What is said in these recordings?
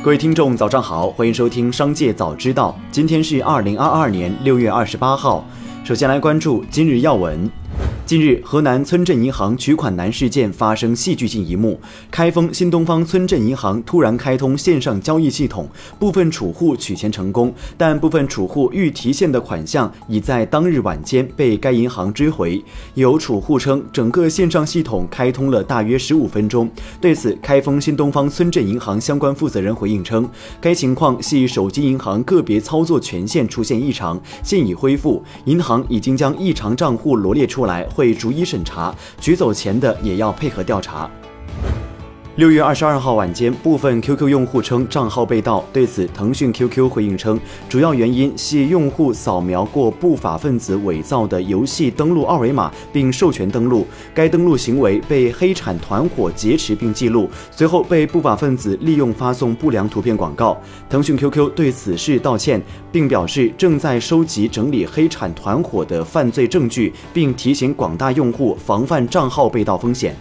各位听众，早上好，欢迎收听《商界早知道》。今天是二零二二年六月二十八号。首先来关注今日要闻。近日，河南村镇银行取款难事件发生戏剧性一幕：开封新东方村镇银行突然开通线上交易系统，部分储户取钱成功，但部分储户欲提现的款项已在当日晚间被该银行追回。有储户称，整个线上系统开通了大约十五分钟。对此，开封新东方村镇银行相关负责人回应称，该情况系手机银行个别操作权限出现异常，现已恢复，银行已经将异常账户罗列出来。会逐一审查，取走钱的也要配合调查。六月二十二号晚间，部分 QQ 用户称账号被盗。对此，腾讯 QQ 回应称，主要原因系用户扫描过不法分子伪造的游戏登录二维码，并授权登录，该登录行为被黑产团伙劫持并记录，随后被不法分子利用发送不良图片广告。腾讯 QQ 对此事道歉，并表示正在收集整理黑产团伙的犯罪证据，并提醒广大用户防范账号被盗风险。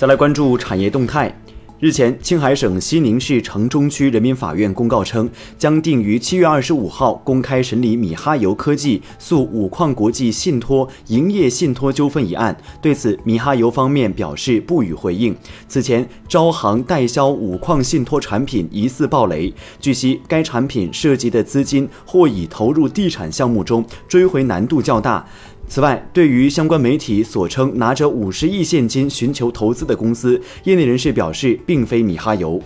再来关注产业动态。日前，青海省西宁市城中区人民法院公告称，将定于七月二十五号公开审理米哈游科技诉五矿国际信托营业信托纠纷一案。对此，米哈游方面表示不予回应。此前，招行代销五矿信托产品疑似暴雷，据悉，该产品涉及的资金或已投入地产项目中，追回难度较大。此外，对于相关媒体所称拿着五十亿现金寻求投资的公司，业内人士表示，并非米哈游。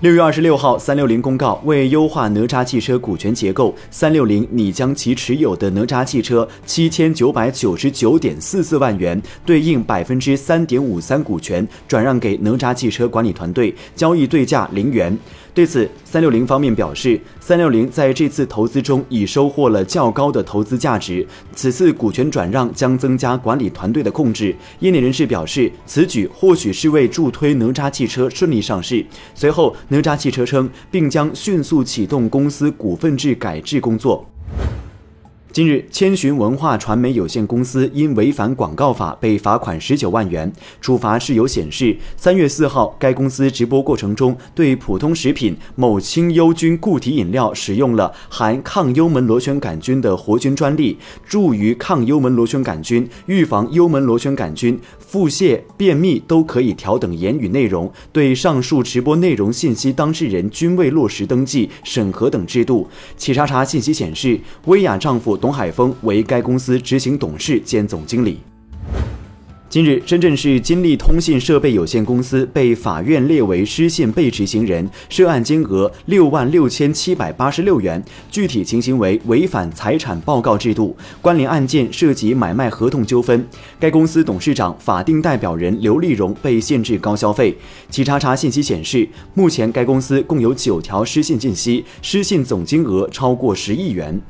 六月二十六号，三六零公告，为优化哪吒汽车股权结构，三六零拟将其持有的哪吒汽车七千九百九十九点四四万元，对应百分之三点五三股权转让给哪吒汽车管理团队，交易对价零元。对此，三六零方面表示，三六零在这次投资中已收获了较高的投资价值，此次股权转让将增加管理团队的控制。业内人士表示，此举或许是为助推哪吒汽车顺利上市。随后，哪吒汽车称，并将迅速启动公司股份制改制工作。近日，千寻文化传媒有限公司因违反广告法被罚款十九万元。处罚事由显示，三月四号，该公司直播过程中对普通食品某清幽菌固体饮料使用了含抗幽门螺旋杆菌的活菌专利，助于抗幽门螺旋杆菌、预防幽门螺旋杆菌、腹泻、便秘都可以调等言语内容，对上述直播内容信息当事人均未落实登记审核等制度。企查查信息显示，薇娅丈夫。董海峰为该公司执行董事兼总经理。近日，深圳市金利通信设备有限公司被法院列为失信被执行人，涉案金额六万六千七百八十六元，具体情形为违反财产报告制度。关联案件涉及买卖合同纠纷。该公司董事长、法定代表人刘立荣被限制高消费。企查查信息显示，目前该公司共有九条失信信息，失信总金额超过十亿元。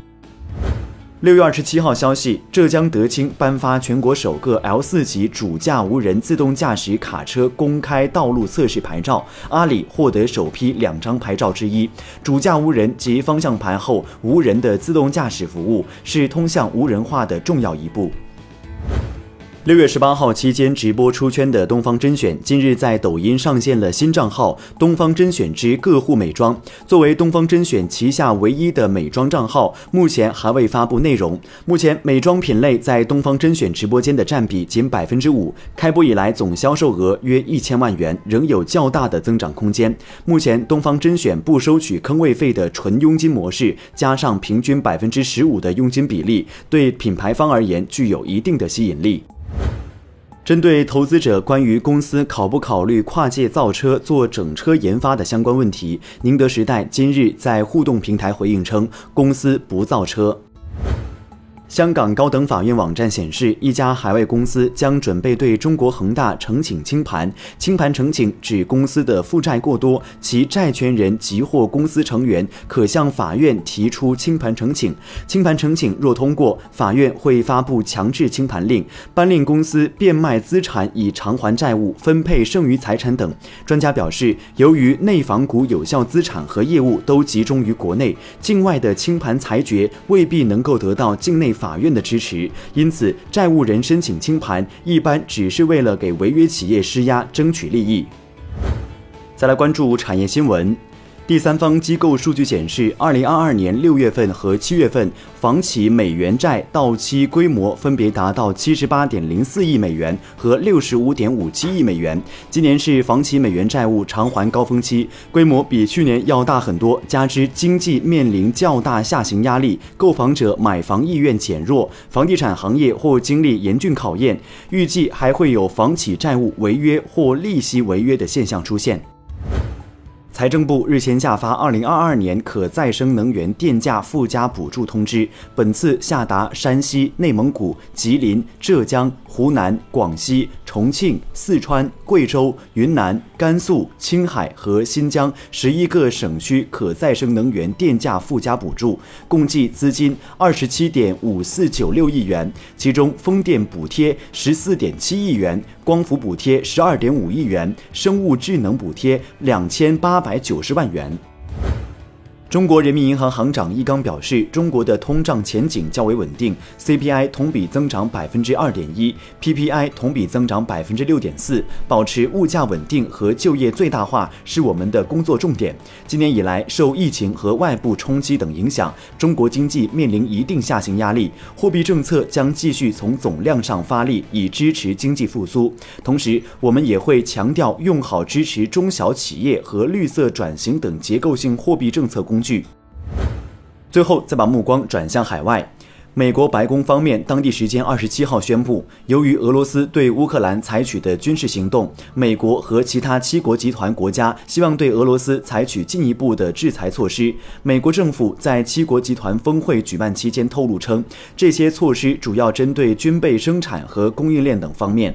六月二十七号消息，浙江德清颁发全国首个 L 四级主驾无人自动驾驶卡车公开道路测试牌照，阿里获得首批两张牌照之一。主驾无人及方向盘后无人的自动驾驶服务，是通向无人化的重要一步。六月十八号期间直播出圈的东方甄选，近日在抖音上线了新账号“东方甄选之各户美妆”。作为东方甄选旗下唯一的美妆账号，目前还未发布内容。目前美妆品类在东方甄选直播间的占比仅百分之五，开播以来总销售额约一千万元，仍有较大的增长空间。目前东方甄选不收取坑位费的纯佣金模式，加上平均百分之十五的佣金比例，对品牌方而言具有一定的吸引力。针对投资者关于公司考不考虑跨界造车做整车研发的相关问题，宁德时代今日在互动平台回应称，公司不造车。香港高等法院网站显示，一家海外公司将准备对中国恒大呈请清盘。清盘呈请指公司的负债过多，其债权人及或公司成员可向法院提出清盘呈请。清盘呈请若通过，法院会发布强制清盘令，颁令公司变卖资产以偿还债务、分配剩余财产等。专家表示，由于内房股有效资产和业务都集中于国内，境外的清盘裁决未必能够得到境内。法院的支持，因此债务人申请清盘一般只是为了给违约企业施压，争取利益。再来关注产业新闻。第三方机构数据显示，二零二二年六月份和七月份房企美元债到期规模分别达到七十八点零四亿美元和六十五点五七亿美元。今年是房企美元债务偿还高峰期，规模比去年要大很多。加之经济面临较大下行压力，购房者买房意愿减弱，房地产行业或经历严峻考验。预计还会有房企债务违约或利息违约的现象出现。财政部日前下发《二零二二年可再生能源电价附加补助通知》，本次下达山西、内蒙古、吉林、浙江、湖南、广西、重庆、四川、贵州、云南、甘肃、青海和新疆十一个省区可再生能源电价附加补助，共计资金二十七点五四九六亿元，其中风电补贴十四点七亿元。光伏补贴十二点五亿元，生物智能补贴两千八百九十万元。中国人民银行行长易纲表示，中国的通胀前景较为稳定，CPI 同比增长百分之二点一，PPI 同比增长百分之六点四，保持物价稳定和就业最大化是我们的工作重点。今年以来，受疫情和外部冲击等影响，中国经济面临一定下行压力，货币政策将继续从总量上发力，以支持经济复苏。同时，我们也会强调用好支持中小企业和绿色转型等结构性货币政策工。据，最后再把目光转向海外。美国白宫方面当地时间二十七号宣布，由于俄罗斯对乌克兰采取的军事行动，美国和其他七国集团国家希望对俄罗斯采取进一步的制裁措施。美国政府在七国集团峰会举办期间透露称，这些措施主要针对军备生产和供应链等方面。